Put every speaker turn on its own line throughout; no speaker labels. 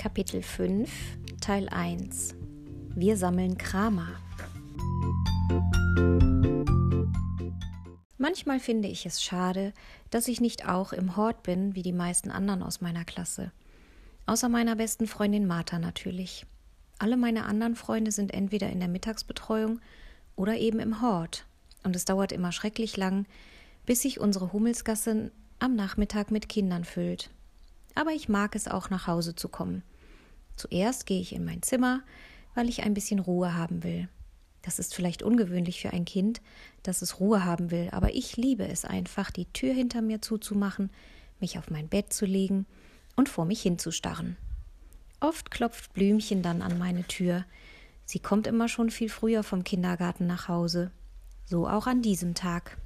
Kapitel 5, Teil 1 Wir sammeln Krama. Manchmal finde ich es schade, dass ich nicht auch im Hort bin wie die meisten anderen aus meiner Klasse. Außer meiner besten Freundin Martha natürlich. Alle meine anderen Freunde sind entweder in der Mittagsbetreuung oder eben im Hort. Und es dauert immer schrecklich lang, bis sich unsere Hummelsgasse am Nachmittag mit Kindern füllt. Aber ich mag es auch nach Hause zu kommen. Zuerst gehe ich in mein Zimmer, weil ich ein bisschen Ruhe haben will. Das ist vielleicht ungewöhnlich für ein Kind, dass es Ruhe haben will, aber ich liebe es einfach, die Tür hinter mir zuzumachen, mich auf mein Bett zu legen und vor mich hinzustarren. Oft klopft Blümchen dann an meine Tür. Sie kommt immer schon viel früher vom Kindergarten nach Hause. So auch an diesem Tag.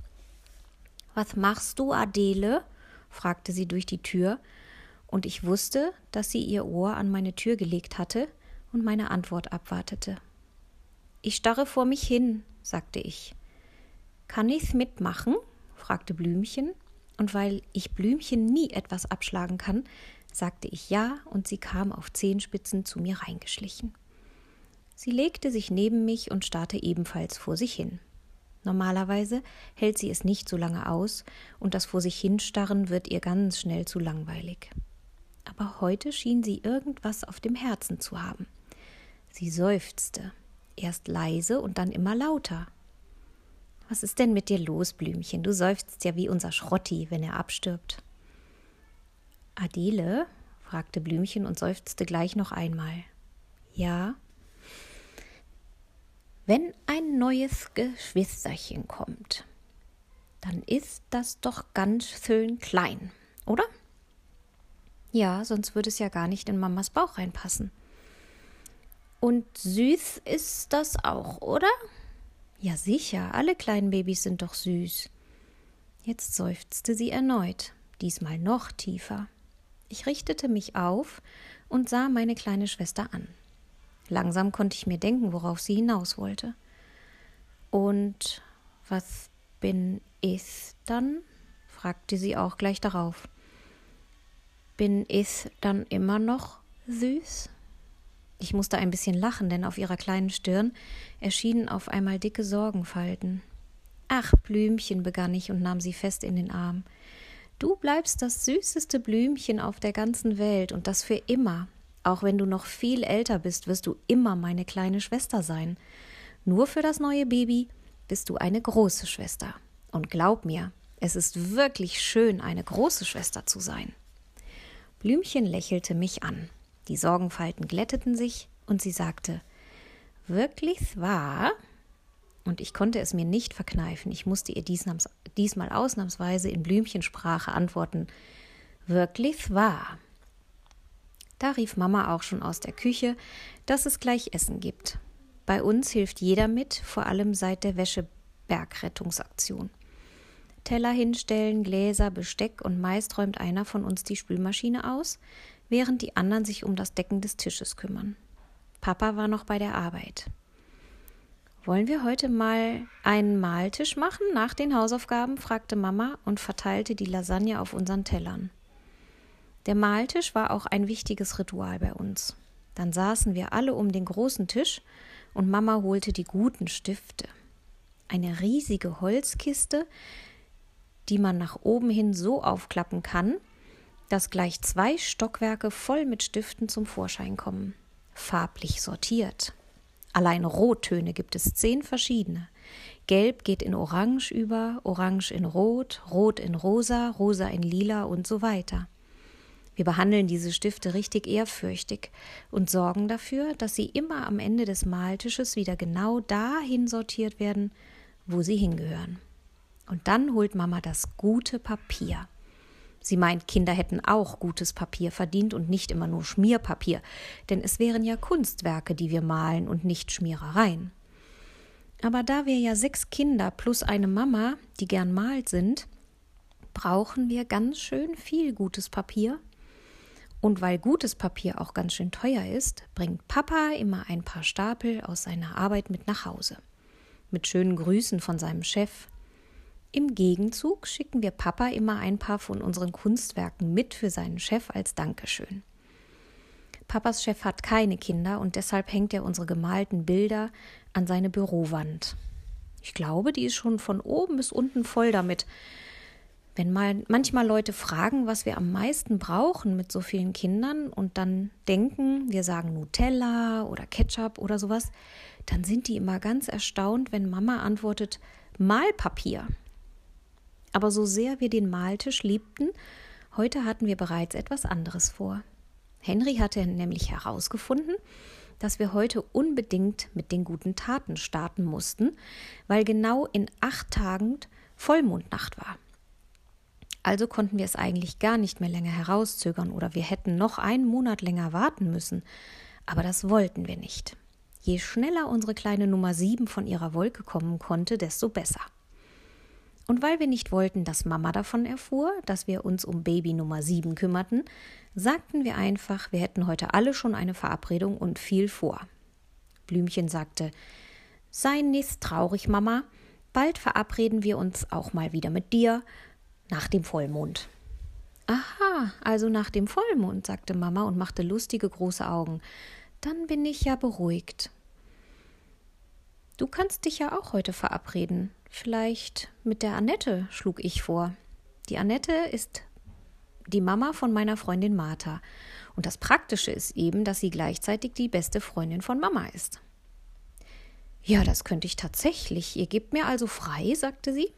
Was machst du, Adele? fragte sie durch die Tür und ich wusste, dass sie ihr Ohr an meine Tür gelegt hatte und meine Antwort abwartete. Ich starre vor mich hin, sagte ich. Kann ich's mitmachen? fragte Blümchen, und weil ich Blümchen nie etwas abschlagen kann, sagte ich ja, und sie kam auf Zehenspitzen zu mir reingeschlichen. Sie legte sich neben mich und starrte ebenfalls vor sich hin. Normalerweise hält sie es nicht so lange aus, und das vor sich hinstarren wird ihr ganz schnell zu langweilig aber heute schien sie irgendwas auf dem Herzen zu haben. Sie seufzte, erst leise und dann immer lauter. Was ist denn mit dir los, Blümchen? Du seufzt ja wie unser Schrotti, wenn er abstirbt. Adele? fragte Blümchen und seufzte gleich noch einmal. Ja. Wenn ein neues Geschwisterchen kommt, dann ist das doch ganz schön klein, oder? Ja, sonst würde es ja gar nicht in Mamas Bauch reinpassen. Und süß ist das auch, oder? Ja, sicher, alle kleinen Babys sind doch süß. Jetzt seufzte sie erneut, diesmal noch tiefer. Ich richtete mich auf und sah meine kleine Schwester an. Langsam konnte ich mir denken, worauf sie hinaus wollte. Und was bin ich dann? fragte sie auch gleich darauf. Bin ich dann immer noch süß? Ich musste ein bisschen lachen, denn auf ihrer kleinen Stirn erschienen auf einmal dicke Sorgenfalten. Ach, Blümchen, begann ich und nahm sie fest in den Arm. Du bleibst das süßeste Blümchen auf der ganzen Welt und das für immer. Auch wenn du noch viel älter bist, wirst du immer meine kleine Schwester sein. Nur für das neue Baby bist du eine große Schwester. Und glaub mir, es ist wirklich schön, eine große Schwester zu sein. Blümchen lächelte mich an. Die Sorgenfalten glätteten sich und sie sagte: Wirklich wahr? Und ich konnte es mir nicht verkneifen. Ich musste ihr diesmal ausnahmsweise in Blümchensprache antworten: Wirklich wahr? Da rief Mama auch schon aus der Küche, dass es gleich Essen gibt. Bei uns hilft jeder mit, vor allem seit der Wäschebergrettungsaktion. Teller hinstellen, Gläser, Besteck und meist räumt einer von uns die Spülmaschine aus, während die anderen sich um das Decken des Tisches kümmern. Papa war noch bei der Arbeit. Wollen wir heute mal einen Mahltisch machen nach den Hausaufgaben? fragte Mama und verteilte die Lasagne auf unseren Tellern. Der Mahltisch war auch ein wichtiges Ritual bei uns. Dann saßen wir alle um den großen Tisch und Mama holte die guten Stifte. Eine riesige Holzkiste, die man nach oben hin so aufklappen kann, dass gleich zwei Stockwerke voll mit Stiften zum Vorschein kommen. Farblich sortiert. Allein Rottöne gibt es zehn verschiedene. Gelb geht in Orange über, Orange in Rot, Rot in Rosa, Rosa in Lila und so weiter. Wir behandeln diese Stifte richtig ehrfürchtig und sorgen dafür, dass sie immer am Ende des Maltisches wieder genau dahin sortiert werden, wo sie hingehören. Und dann holt Mama das gute Papier. Sie meint, Kinder hätten auch gutes Papier verdient und nicht immer nur Schmierpapier, denn es wären ja Kunstwerke, die wir malen und nicht Schmierereien. Aber da wir ja sechs Kinder plus eine Mama, die gern malt sind, brauchen wir ganz schön viel gutes Papier. Und weil gutes Papier auch ganz schön teuer ist, bringt Papa immer ein paar Stapel aus seiner Arbeit mit nach Hause. Mit schönen Grüßen von seinem Chef, im Gegenzug schicken wir Papa immer ein paar von unseren Kunstwerken mit für seinen Chef als Dankeschön. Papas Chef hat keine Kinder und deshalb hängt er unsere gemalten Bilder an seine Bürowand. Ich glaube, die ist schon von oben bis unten voll damit. Wenn mal manchmal Leute fragen, was wir am meisten brauchen mit so vielen Kindern und dann denken, wir sagen Nutella oder Ketchup oder sowas, dann sind die immer ganz erstaunt, wenn Mama antwortet Malpapier. Aber so sehr wir den Maltisch liebten, heute hatten wir bereits etwas anderes vor. Henry hatte nämlich herausgefunden, dass wir heute unbedingt mit den guten Taten starten mussten, weil genau in acht Tagen Vollmondnacht war. Also konnten wir es eigentlich gar nicht mehr länger herauszögern oder wir hätten noch einen Monat länger warten müssen. Aber das wollten wir nicht. Je schneller unsere kleine Nummer sieben von ihrer Wolke kommen konnte, desto besser. Und weil wir nicht wollten, dass Mama davon erfuhr, dass wir uns um Baby Nummer sieben kümmerten, sagten wir einfach, wir hätten heute alle schon eine Verabredung und viel vor. Blümchen sagte Sei nicht traurig, Mama, bald verabreden wir uns auch mal wieder mit dir, nach dem Vollmond. Aha, also nach dem Vollmond, sagte Mama und machte lustige große Augen. Dann bin ich ja beruhigt. Du kannst dich ja auch heute verabreden. Vielleicht mit der Annette, schlug ich vor. Die Annette ist die Mama von meiner Freundin Martha. Und das Praktische ist eben, dass sie gleichzeitig die beste Freundin von Mama ist. Ja, das könnte ich tatsächlich. Ihr gebt mir also frei, sagte sie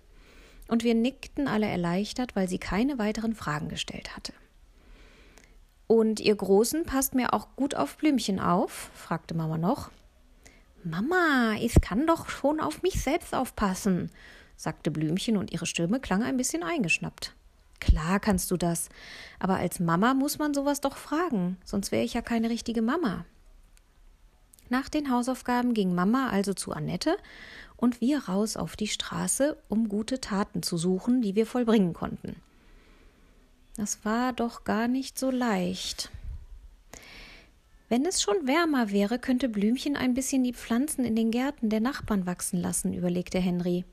und wir nickten alle erleichtert, weil sie keine weiteren Fragen gestellt hatte. Und ihr Großen passt mir auch gut auf Blümchen auf? fragte Mama noch. Mama, ich kann doch schon auf mich selbst aufpassen, sagte Blümchen und ihre Stimme klang ein bisschen eingeschnappt. Klar kannst du das, aber als Mama muss man sowas doch fragen, sonst wäre ich ja keine richtige Mama. Nach den Hausaufgaben ging Mama also zu Annette und wir raus auf die Straße, um gute Taten zu suchen, die wir vollbringen konnten. Das war doch gar nicht so leicht. Wenn es schon wärmer wäre, könnte Blümchen ein bisschen die Pflanzen in den Gärten der Nachbarn wachsen lassen, überlegte Henry.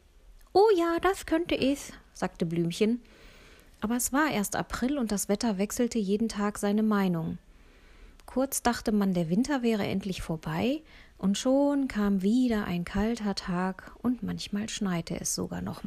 Oh ja, das könnte ich, sagte Blümchen. Aber es war erst April und das Wetter wechselte jeden Tag seine Meinung. Kurz dachte man, der Winter wäre endlich vorbei, und schon kam wieder ein kalter Tag und manchmal schneite es sogar noch